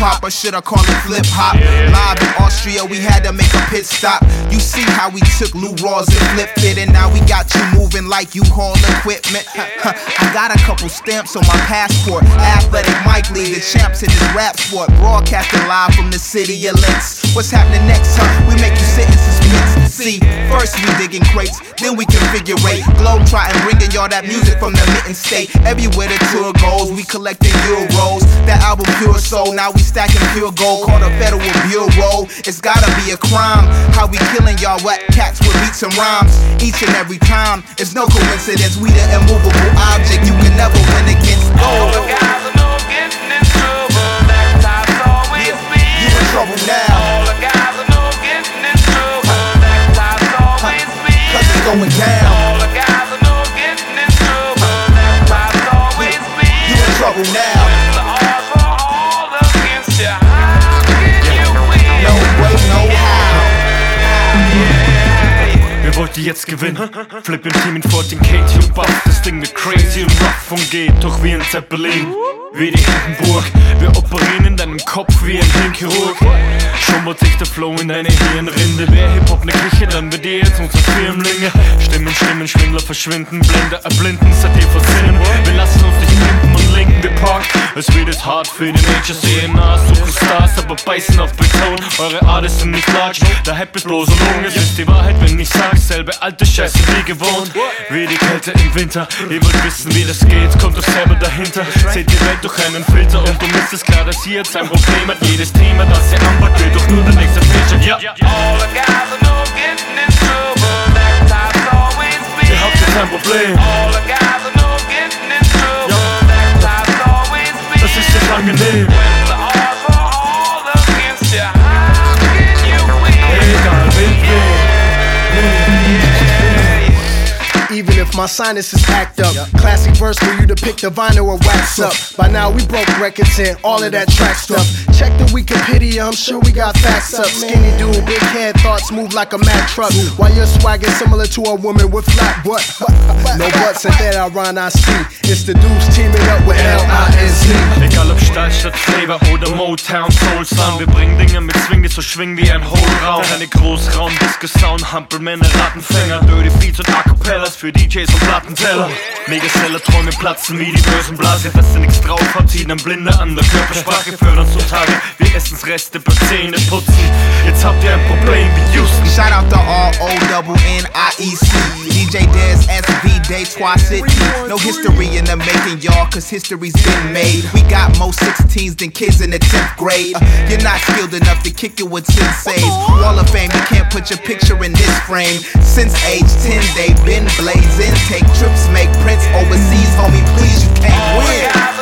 or should I call it flip hop? Live in Austria, we had to make a pit stop. You see how we took Lou Rawls and flipped it, and now we got you moving like you haul equipment. I got a couple stamps on my passport. Athletic Mic League, the champs in this rap sport. Broadcasting live from the city of Linz. What's happening next, huh? We make you sit in suspense. See, first we digging crates, then we configure Globe trotting, bringing y'all that music from the mitten state. Everywhere the tour goes, we collecting euros. That album pure soul, now we stacking pure gold. Called a federal bureau. It's gotta be a crime. How we killing y'all wet cats with beats and rhymes. Each and every time, it's no coincidence. We the immovable object you can never win against. All going down. All the guys are no getting in trouble. That's how it's always been. You in trouble now. When the odds are all against you, how can you win? No way, no how. Wer wollte jetzt gewinnen? Flip im Team in 14 Katie und Buff, das Ding wird crazy und rough und geht doch wie ein Zeppelin. Wie die Hindenburg, wir operieren in deinem Kopf wie ein Hirnchirurg. Schummert sich der Flow in deine Hirnrinde. Wer Hip-Hop ne Küche, dann wird ihr jetzt unsere Firmlinge. Stimmen, Stimmen, Schwindler verschwinden, Blende erblinden, seid ihr versinnen. Wir lassen uns nicht und linken, wir parken. Es wird es hart für die Majors, DNA, Superstars, aber beißen auf Beton. Eure Art ist nicht large, der Hype ist bloß Unlung. Es ist die Wahrheit, wenn ich sag's, selbe alte Scheiße wie gewohnt. Wie die Kälte im Winter, ihr wollt wissen, wie das geht, kommt doch selber dahinter. Seht die Welt durch einen Filter und du ist es klar, dass hier jetzt ein Problem hat. Jedes Thema, das ihr anbaut, wird doch nur der nächste Feature. Ja, All the guys are no getting in trouble. It's always been. ihr habt jetzt ein Problem, Even my sinuses act up. Classic verse for you to pick the vinyl or wax up. By now we broke records and all of that track stuff. Check the Wikipedia, I'm sure we got facts up. Skinny dude, big head, thoughts move like a Mack truck. While you're swagging similar to a woman with flat butt. No butts and that I rhyme I see. It's the dudes teaming up with L-I-N-Z. Egal ob Stadt, Stadt, Flavor oder Motown, Soul Sound Wir bringen Dinge mit Swing, die so schwingen wie ein Hohlraum Keine Großraum, Disco Sound, Hampelmänner, Rattenfänger Dirty Beats und Acapellas für DJs und Plattenteller Megaseller, Träume platzen wie die bösen Blase Dass ihr nichts drauf habt, ziehen ein Blinde an der Körpersprache Fördern zutage, wir Essensreste bei Zähne putzen Jetzt habt ihr ein Problem wie Houston Shout out to all O double N I E C. DJ Dez SV Day Twa City. No history in the making, y'all, cause history's been made. We got more 16s than kids in the 10th grade. Uh, you're not skilled enough to kick it with senseis. Wall of Fame, you can't put your picture in this frame. Since age 10, they've been blazing. Take trips, make prints overseas, homie, please, you can't win.